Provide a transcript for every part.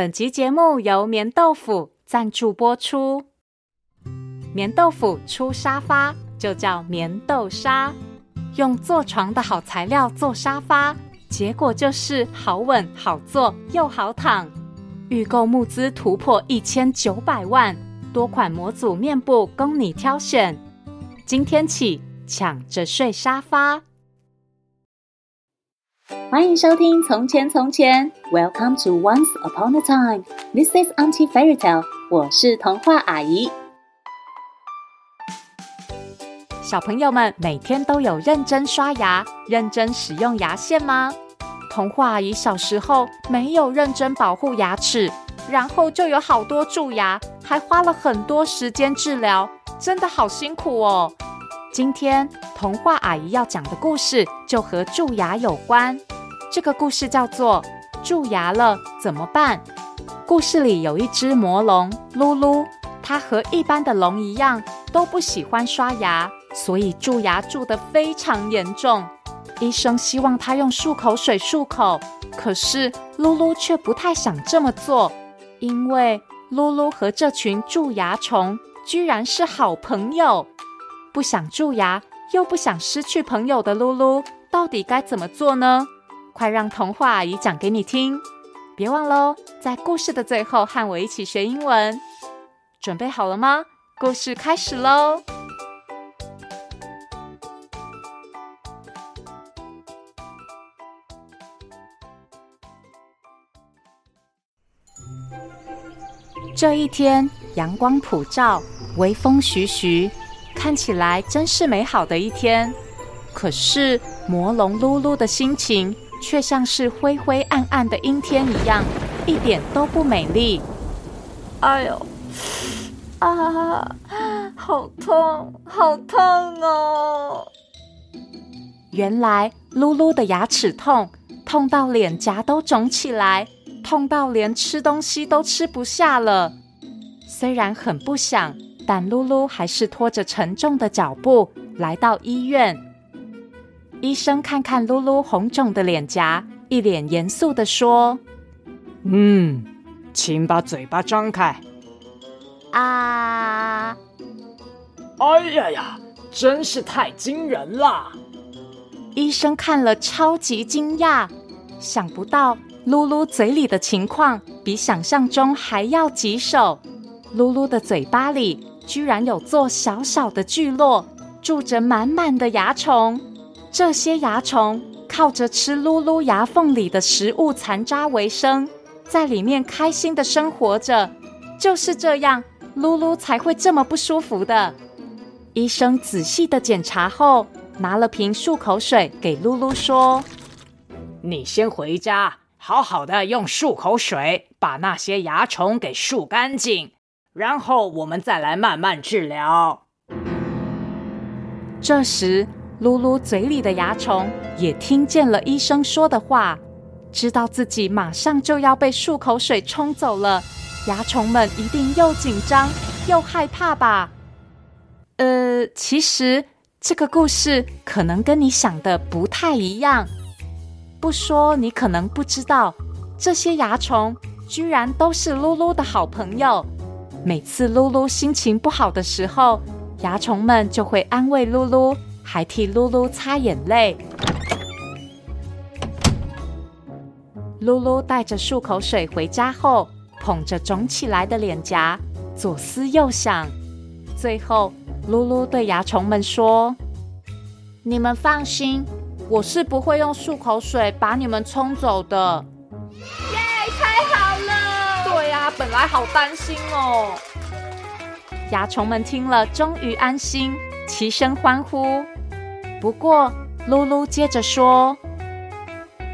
本集节目由棉豆腐赞助播出。棉豆腐出沙发就叫棉豆沙，用做床的好材料做沙发，结果就是好稳、好坐又好躺。预购募资突破一千九百万，多款模组面部供你挑选。今天起抢着睡沙发。欢迎收听《从前从前》，Welcome to Once Upon a Time。This is Auntie Fairy Tale。我是童话阿姨。小朋友们每天都有认真刷牙、认真使用牙线吗？童话阿姨小时候没有认真保护牙齿，然后就有好多蛀牙，还花了很多时间治疗，真的好辛苦哦。今天童话阿姨要讲的故事就和蛀牙有关。这个故事叫做《蛀牙了怎么办》。故事里有一只魔龙噜噜，它和一般的龙一样，都不喜欢刷牙，所以蛀牙蛀得非常严重。医生希望它用漱口水漱口，可是噜噜却不太想这么做，因为噜噜和这群蛀牙虫居然是好朋友。不想蛀牙，又不想失去朋友的噜噜，到底该怎么做呢？快让童话阿姨讲给你听！别忘喽，在故事的最后和我一起学英文。准备好了吗？故事开始喽！这一天，阳光普照，微风徐徐，看起来真是美好的一天。可是，魔龙噜噜的心情，却像是灰灰暗暗的阴天一样，一点都不美丽。哎呦，啊，好痛，好痛哦！原来噜噜的牙齿痛，痛到脸颊都肿起来，痛到连吃东西都吃不下了。虽然很不想，但噜噜还是拖着沉重的脚步来到医院。医生看看噜噜红肿的脸颊，一脸严肃的说：“嗯，请把嘴巴张开。”啊！哎呀呀，真是太惊人了！医生看了超级惊讶，想不到噜噜嘴里的情况比想象中还要棘手。噜噜的嘴巴里居然有座小小的聚落，住着满满的蚜虫。这些蚜虫靠着吃噜噜牙缝里的食物残渣为生，在里面开心的生活着。就是这样，噜噜才会这么不舒服的。医生仔细的检查后，拿了瓶漱口水给噜噜说：“你先回家，好好的用漱口水把那些蚜虫给漱干净，然后我们再来慢慢治疗。”这时。噜噜嘴里的蚜虫也听见了医生说的话，知道自己马上就要被漱口水冲走了，蚜虫们一定又紧张又害怕吧？呃，其实这个故事可能跟你想的不太一样。不说你可能不知道，这些蚜虫居然都是噜噜的好朋友。每次噜噜心情不好的时候，蚜虫们就会安慰噜噜。还替噜噜擦眼泪。噜噜带着漱口水回家后，捧着肿起来的脸颊，左思右想，最后噜噜对蚜虫们说：“你们放心，我是不会用漱口水把你们冲走的。”耶，太好了！对呀，本来好担心哦。蚜虫们听了，终于安心，齐声欢呼。不过，噜噜接着说：“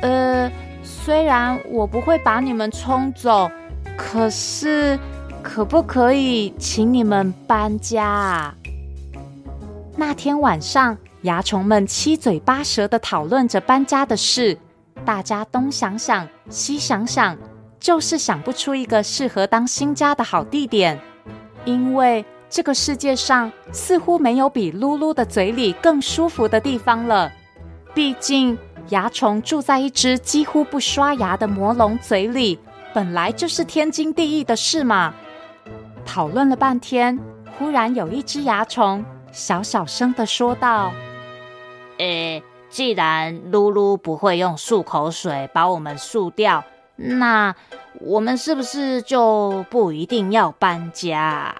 呃，虽然我不会把你们冲走，可是可不可以请你们搬家？”那天晚上，蚜虫们七嘴八舌地讨论着搬家的事，大家东想想，西想想，就是想不出一个适合当新家的好地点，因为。这个世界上似乎没有比噜噜的嘴里更舒服的地方了。毕竟蚜虫住在一只几乎不刷牙的魔龙嘴里，本来就是天经地义的事嘛。讨论了半天，忽然有一只蚜虫小小声的说道：“诶，既然噜噜不会用漱口水把我们漱掉，那我们是不是就不一定要搬家？”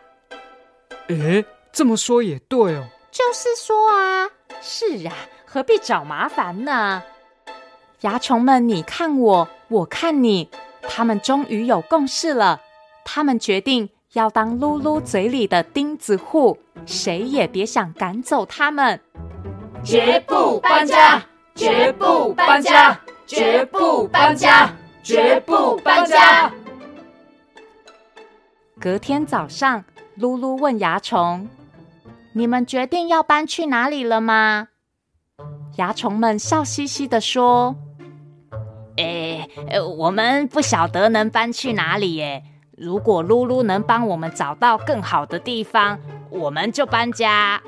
诶，这么说也对哦。就是说啊，是啊，何必找麻烦呢？蚜虫们，你看我，我看你，他们终于有共识了。他们决定。要当噜噜嘴里的钉子户，谁也别想赶走他们。绝不搬家！绝不搬家！绝不搬家！绝不搬家！隔天早上，噜噜问蚜虫：“你们决定要搬去哪里了吗？”蚜虫们笑嘻嘻的说：“诶，我们不晓得能搬去哪里耶。”如果噜噜能帮我们找到更好的地方，我们就搬家。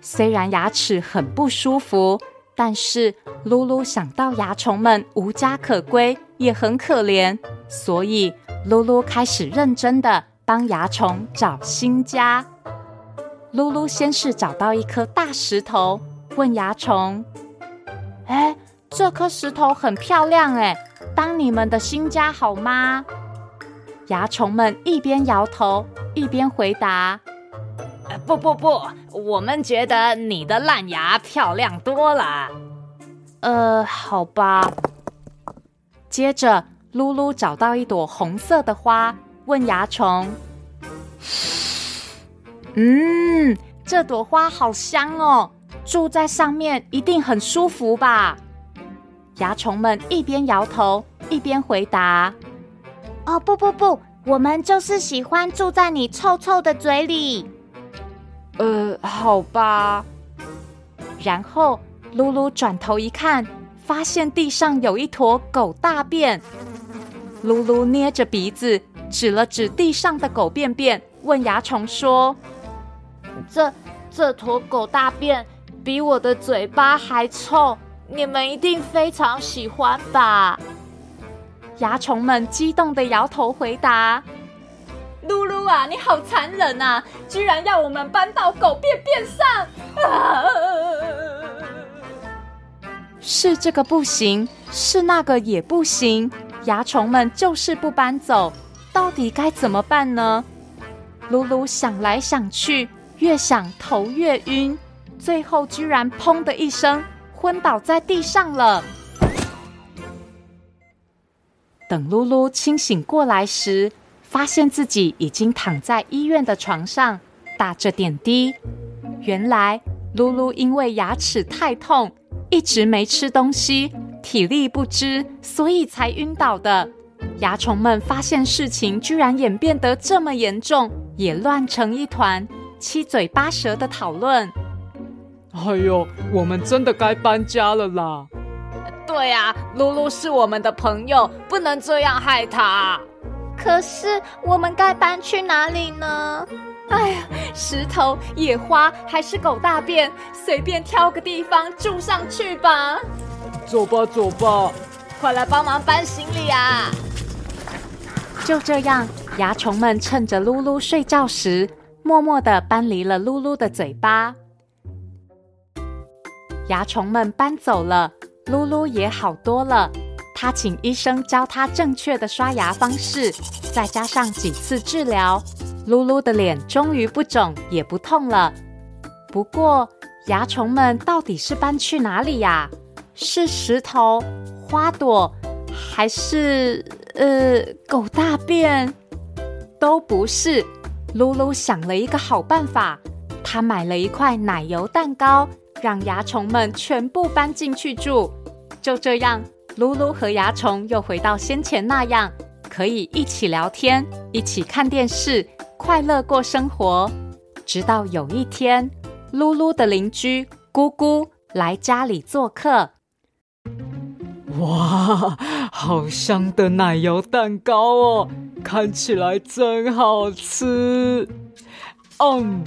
虽然牙齿很不舒服，但是噜噜想到蚜虫们无家可归，也很可怜，所以噜噜开始认真的帮蚜虫找新家。噜噜先是找到一颗大石头，问蚜虫：“哎，这颗石头很漂亮，哎，当你们的新家好吗？”蚜虫们一边摇头一边回答：“不不不，我们觉得你的烂牙漂亮多了。”呃，好吧。接着，噜噜找到一朵红色的花，问蚜虫：“ 嗯，这朵花好香哦，住在上面一定很舒服吧？”蚜虫们一边摇头一边回答。哦，不不不，我们就是喜欢住在你臭臭的嘴里。呃，好吧。然后噜噜转头一看，发现地上有一坨狗大便。噜噜捏着鼻子，指了指地上的狗便便，问蚜虫说：“这这坨狗大便比我的嘴巴还臭，你们一定非常喜欢吧？”蚜虫们激动的摇头回答：“露露啊，你好残忍啊！居然要我们搬到狗便便上！啊！是这个不行，是那个也不行。蚜虫们就是不搬走，到底该怎么办呢？”露露想来想去，越想头越晕，最后居然“砰”的一声昏倒在地上了。等露露清醒过来时，发现自己已经躺在医院的床上，打着点滴。原来噜噜因为牙齿太痛，一直没吃东西，体力不支，所以才晕倒的。蚜虫们发现事情居然演变得这么严重，也乱成一团，七嘴八舌的讨论。哎呦，我们真的该搬家了啦！对呀，噜噜是我们的朋友，不能这样害他。可是我们该搬去哪里呢？哎呀，石头、野花还是狗大便，随便挑个地方住上去吧。走吧，走吧，快来帮忙搬行李啊！就这样，蚜虫们趁着噜噜睡觉时，默默的搬离了噜噜的嘴巴。蚜虫们搬走了。噜噜也好多了，他请医生教他正确的刷牙方式，再加上几次治疗，噜噜的脸终于不肿也不痛了。不过，蚜虫们到底是搬去哪里呀？是石头、花朵，还是呃狗大便？都不是。噜噜想了一个好办法，他买了一块奶油蛋糕。让蚜虫们全部搬进去住，就这样，噜噜和蚜虫又回到先前那样，可以一起聊天，一起看电视，快乐过生活。直到有一天，噜噜的邻居咕咕来家里做客。哇，好香的奶油蛋糕哦，看起来真好吃。嗯，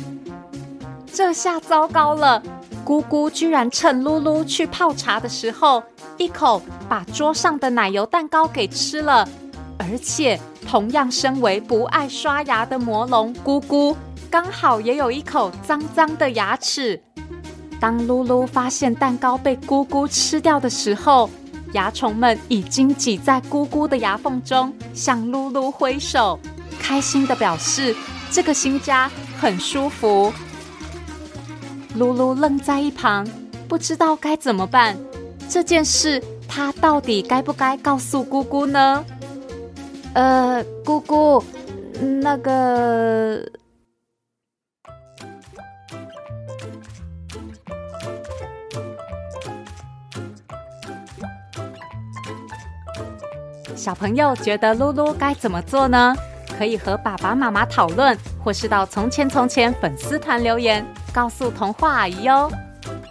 这下糟糕了。咕咕居然趁噜噜去泡茶的时候，一口把桌上的奶油蛋糕给吃了。而且同样身为不爱刷牙的魔龙咕咕，刚好也有一口脏脏的牙齿。当噜噜发现蛋糕被咕咕吃掉的时候，蚜虫们已经挤在咕咕的牙缝中，向噜噜挥手，开心的表示这个新家很舒服。噜噜愣在一旁，不知道该怎么办。这件事，他到底该不该告诉姑姑呢？呃，姑姑，那个。小朋友觉得露露该怎么做呢？可以和爸爸妈妈讨论，或是到“从前从前”粉丝团留言，告诉童话阿姨哟。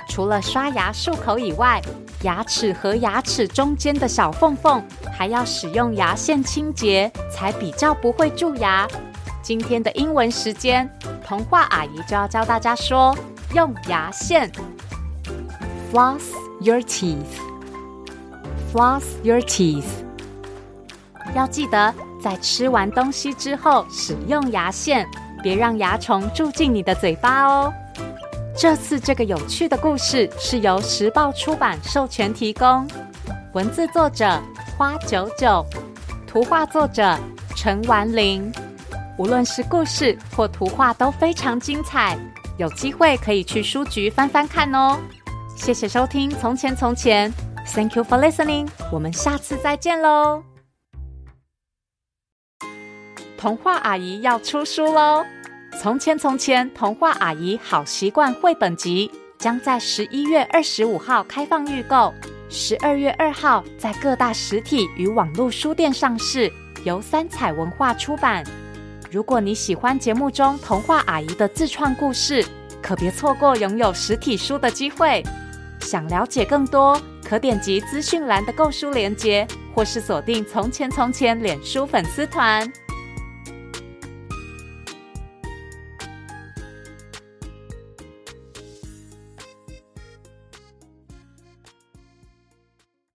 除了刷牙漱口以外，牙齿和牙齿中间的小缝缝还要使用牙线清洁，才比较不会蛀牙。今天的英文时间，童话阿姨就要教大家说用牙线，floss your teeth，floss your teeth。要记得在吃完东西之后使用牙线，别让蚜虫住进你的嘴巴哦。这次这个有趣的故事是由时报出版授权提供，文字作者花九九，图画作者陈完玲。无论是故事或图画都非常精彩，有机会可以去书局翻翻看哦。谢谢收听《从前从前》，Thank you for listening，我们下次再见喽。童话阿姨要出书喽！从前从前，童话阿姨好习惯绘本集将在十一月二十五号开放预购，十二月二号在各大实体与网络书店上市，由三彩文化出版。如果你喜欢节目中童话阿姨的自创故事，可别错过拥有实体书的机会。想了解更多，可点击资讯栏的购书链接，或是锁定从前从前脸书粉丝团。